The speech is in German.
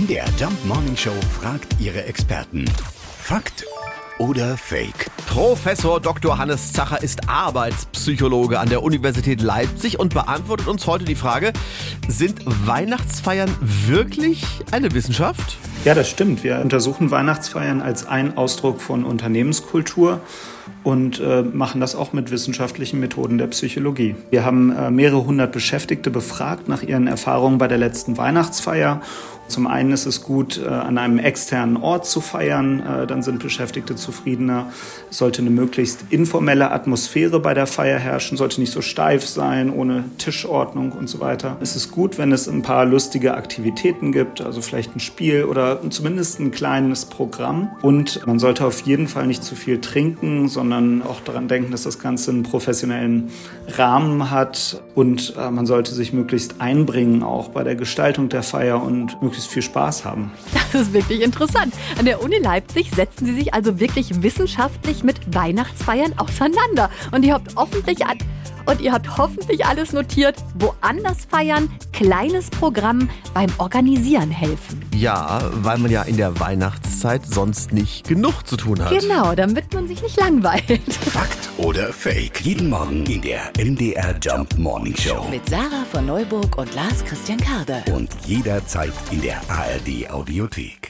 MDR Jump Morning Show fragt ihre Experten. Fakt oder Fake? Professor Dr. Hannes Zacher ist Arbeitspsychologe an der Universität Leipzig und beantwortet uns heute die Frage, sind Weihnachtsfeiern wirklich eine Wissenschaft? Ja, das stimmt. Wir untersuchen Weihnachtsfeiern als ein Ausdruck von Unternehmenskultur und äh, machen das auch mit wissenschaftlichen Methoden der Psychologie. Wir haben äh, mehrere hundert Beschäftigte befragt nach ihren Erfahrungen bei der letzten Weihnachtsfeier zum einen ist es gut, äh, an einem externen Ort zu feiern, äh, dann sind Beschäftigte zufriedener. Es sollte eine möglichst informelle Atmosphäre bei der Feier herrschen, sollte nicht so steif sein, ohne Tischordnung und so weiter. Es ist gut, wenn es ein paar lustige Aktivitäten gibt, also vielleicht ein Spiel oder zumindest ein kleines Programm. Und man sollte auf jeden Fall nicht zu viel trinken, sondern auch daran denken, dass das Ganze einen professionellen Rahmen hat und äh, man sollte sich möglichst einbringen auch bei der Gestaltung der Feier und möglichst viel Spaß haben. Das ist wirklich interessant. An der Uni Leipzig setzen Sie sich also wirklich wissenschaftlich mit Weihnachtsfeiern auseinander. Und ihr habt hoffentlich an und ihr habt hoffentlich alles notiert. Woanders feiern, kleines Programm beim Organisieren helfen. Ja, weil man ja in der Weihnachtszeit sonst nicht genug zu tun hat. Genau, damit man sich nicht langweilt. Fakt oder Fake? Jeden Morgen in der MDR Jump Morning Show. Mit Sarah von Neuburg und Lars Christian Karde. Und jederzeit in der ARD Audiothek.